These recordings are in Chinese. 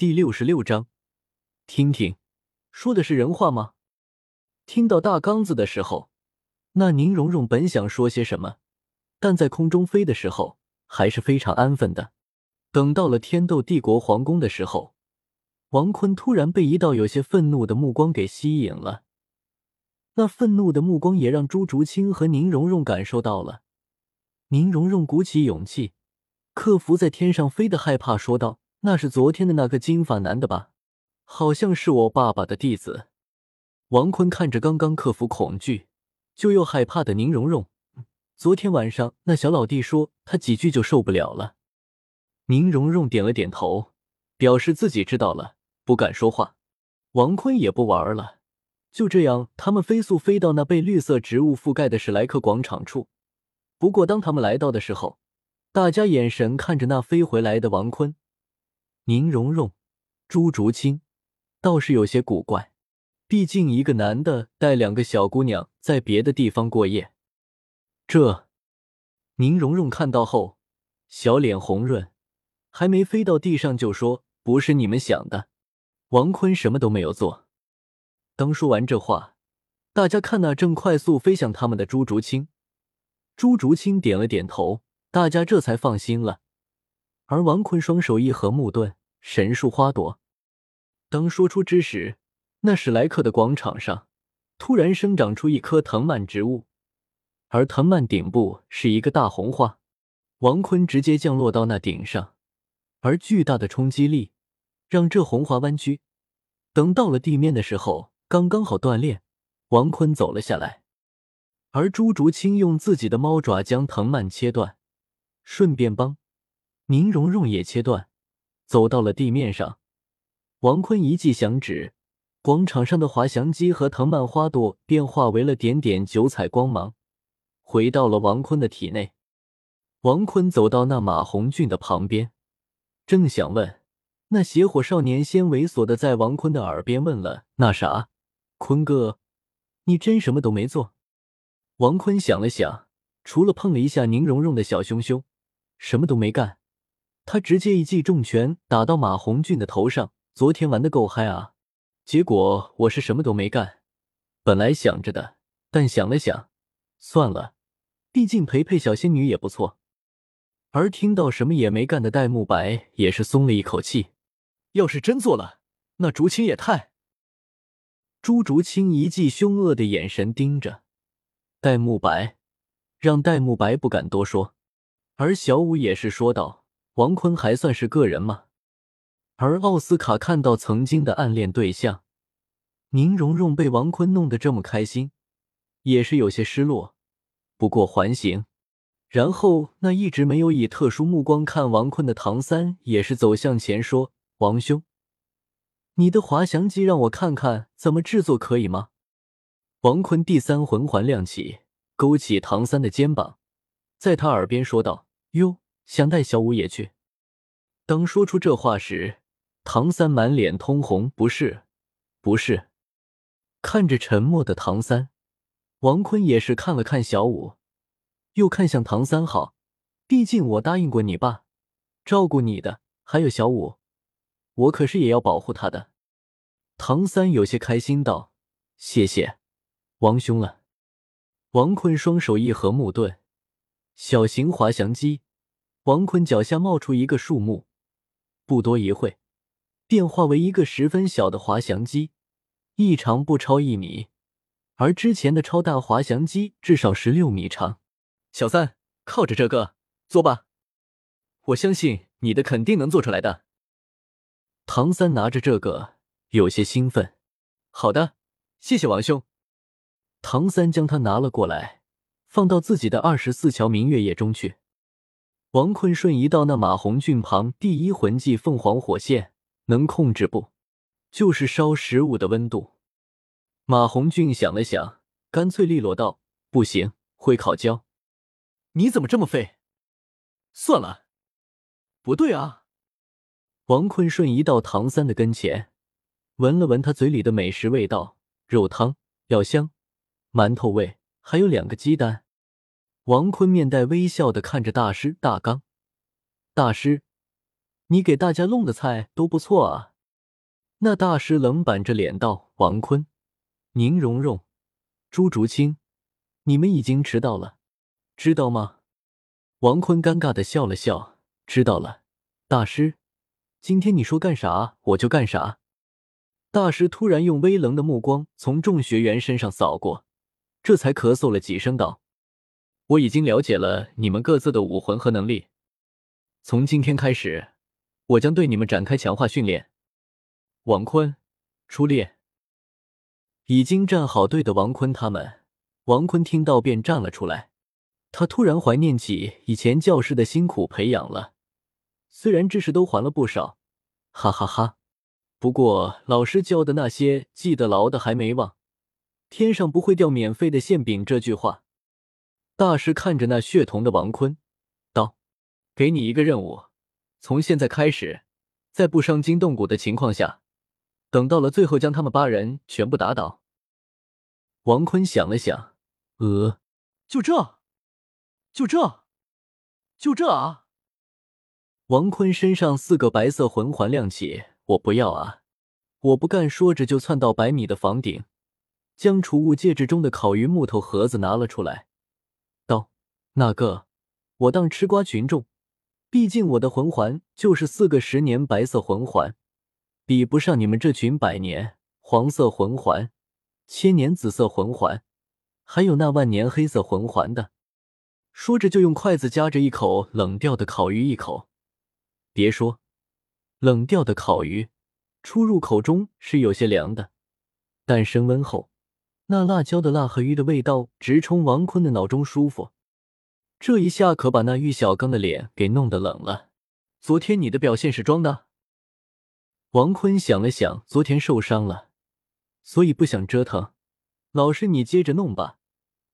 第六十六章，听听，说的是人话吗？听到大刚子的时候，那宁荣荣本想说些什么，但在空中飞的时候还是非常安分的。等到了天斗帝国皇宫的时候，王坤突然被一道有些愤怒的目光给吸引了。那愤怒的目光也让朱竹清和宁荣荣感受到了。宁荣荣鼓起勇气，克服在天上飞的害怕，说道：“那是昨天的那个金发男的吧？好像是我爸爸的弟子。”王坤看着刚刚克服恐惧就又害怕的宁荣荣，昨天晚上那小老弟说他几句就受不了了。宁荣荣点了点头，表示自己知道了，不敢说话。王坤也不玩了，就这样，他们飞速飞到那被绿色植物覆盖的史莱克广场处。不过，当他们来到的时候，大家眼神看着那飞回来的王坤、宁荣荣、朱竹清，倒是有些古怪。毕竟，一个男的带两个小姑娘在别的地方过夜，这宁荣荣看到后，小脸红润，还没飞到地上就说：“不是你们想的。”王坤什么都没有做。刚说完这话，大家看那正快速飞向他们的朱竹清。朱竹清点了点头，大家这才放心了。而王坤双手一合，木盾神树花朵。当说出之时，那史莱克的广场上突然生长出一棵藤蔓植物，而藤蔓顶部是一个大红花。王坤直接降落到那顶上，而巨大的冲击力让这红花弯曲。等到了地面的时候，刚刚好断裂。王坤走了下来。而朱竹清用自己的猫爪将藤蔓切断，顺便帮宁荣荣也切断，走到了地面上。王坤一记响指，广场上的滑翔机和藤蔓花朵便化为了点点九彩光芒，回到了王坤的体内。王坤走到那马红俊的旁边，正想问，那邪火少年先猥琐的在王坤的耳边问了：“那啥，坤哥，你真什么都没做？”王坤想了想，除了碰了一下宁荣荣的小胸胸，什么都没干。他直接一记重拳打到马红俊的头上。昨天玩的够嗨啊！结果我是什么都没干。本来想着的，但想了想，算了，毕竟陪陪小仙女也不错。而听到什么也没干的戴沐白也是松了一口气。要是真做了，那竹青也太……朱竹清一记凶恶的眼神盯着。戴沐白让戴沐白不敢多说，而小五也是说道：“王坤还算是个人吗？”而奥斯卡看到曾经的暗恋对象宁荣荣被王坤弄得这么开心，也是有些失落。不过还行。然后那一直没有以特殊目光看王坤的唐三也是走向前说：“王兄，你的滑翔机让我看看怎么制作，可以吗？”王坤第三魂环亮起，勾起唐三的肩膀，在他耳边说道：“哟，想带小五也去？”当说出这话时，唐三满脸通红。不是，不是。看着沉默的唐三，王坤也是看了看小五，又看向唐三。好，毕竟我答应过你爸，照顾你的。还有小五，我可是也要保护他的。唐三有些开心道：“谢谢。”王兄了，王坤双手一合，木盾，小型滑翔机。王坤脚下冒出一个树木，不多一会，变化为一个十分小的滑翔机，一长不超一米，而之前的超大滑翔机至少十六米长。小三，靠着这个做吧，我相信你的肯定能做出来的。唐三拿着这个，有些兴奋。好的，谢谢王兄。唐三将它拿了过来，放到自己的二十四桥明月夜中去。王坤瞬移到那马红俊旁，第一魂技凤凰火线能控制不？就是烧十五的温度。马红俊想了想，干脆利落道：“不行，会烤焦。”你怎么这么废？算了，不对啊。王坤瞬移到唐三的跟前，闻了闻他嘴里的美食味道，肉汤药香。馒头味，还有两个鸡蛋。王坤面带微笑的看着大师大刚，大师，你给大家弄的菜都不错啊。那大师冷板着脸道：“王坤、宁荣荣、朱竹清，你们已经迟到了，知道吗？”王坤尴尬的笑了笑：“知道了，大师。今天你说干啥，我就干啥。”大师突然用微冷的目光从众学员身上扫过，这才咳嗽了几声道：“我已经了解了你们各自的武魂和能力，从今天开始，我将对你们展开强化训练。”王坤，出列。已经站好队的王坤他们，王坤听到便站了出来。他突然怀念起以前教师的辛苦培养了，虽然知识都还了不少，哈哈哈。不过老师教的那些记得牢的还没忘。天上不会掉免费的馅饼这句话。大师看着那血童的王坤，道：“给你一个任务，从现在开始，在不伤筋动骨的情况下。”等到了最后，将他们八人全部打倒。王坤想了想，呃，就这，就这，就这啊！王坤身上四个白色魂环亮起，我不要啊！我不干！说着就窜到百米的房顶，将储物戒指中的烤鱼木头盒子拿了出来，：“那个，我当吃瓜群众，毕竟我的魂环就是四个十年白色魂环。”比不上你们这群百年黄色魂环、千年紫色魂环，还有那万年黑色魂环的。说着，就用筷子夹着一口冷掉的烤鱼一口。别说，冷掉的烤鱼出入口中是有些凉的，但升温后，那辣椒的辣和鱼的味道直冲王坤的脑中，舒服。这一下可把那玉小刚的脸给弄得冷了。昨天你的表现是装的。王坤想了想，昨天受伤了，所以不想折腾。老师，你接着弄吧，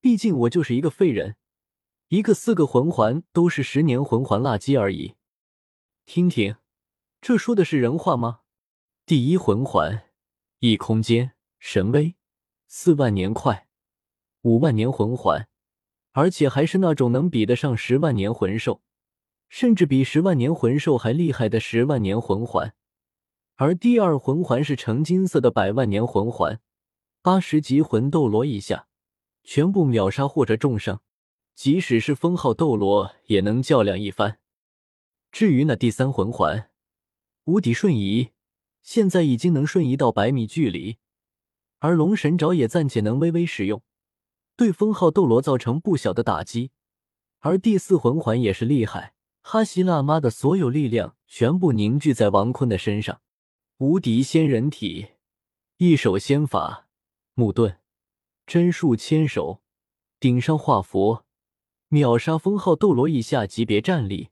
毕竟我就是一个废人，一个四个魂环都是十年魂环垃圾而已。听听，这说的是人话吗？第一魂环，异空间神威，四万年快，五万年魂环，而且还是那种能比得上十万年魂兽，甚至比十万年魂兽还厉害的十万年魂环。而第二魂环是橙金色的百万年魂环，八十级魂斗罗以下全部秒杀或者重伤，即使是封号斗罗也能较量一番。至于那第三魂环无敌瞬移，现在已经能瞬移到百米距离，而龙神爪也暂且能微微使用，对封号斗罗造成不小的打击。而第四魂环也是厉害，哈希辣妈的所有力量全部凝聚在王坤的身上。无敌仙人体，一手仙法木盾，真树千手，顶上画佛，秒杀封号斗罗以下级别战力，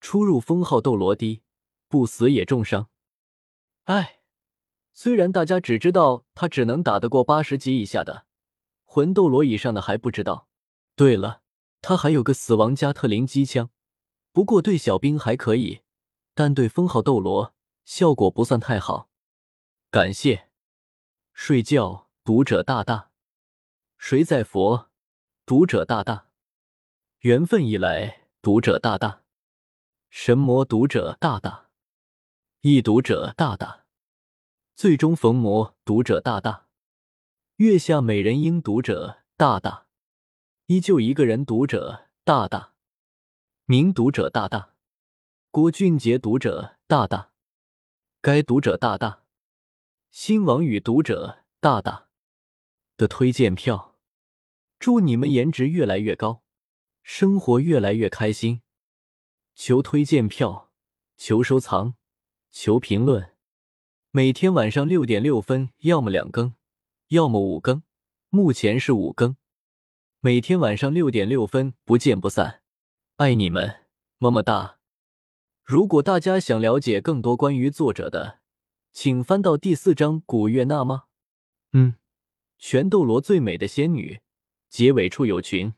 出入封号斗罗低，不死也重伤。哎，虽然大家只知道他只能打得过八十级以下的魂斗罗以上的还不知道。对了，他还有个死亡加特林机枪，不过对小兵还可以，但对封号斗罗。效果不算太好，感谢。睡觉，读者大大。谁在佛？读者大大。缘分已来，读者大大。神魔，读者大大。一读者大大。最终逢魔，读者大大。月下美人应，读者大大。依旧一个人，读者大大。名读者大大。郭俊杰，读者大大。该读者大大，新王与读者大大的推荐票，祝你们颜值越来越高，生活越来越开心。求推荐票，求收藏，求评论。每天晚上六点六分，要么两更，要么五更。目前是五更。每天晚上六点六分，不见不散。爱你们，么么哒。如果大家想了解更多关于作者的，请翻到第四章古月娜吗？嗯，全斗罗最美的仙女，结尾处有群。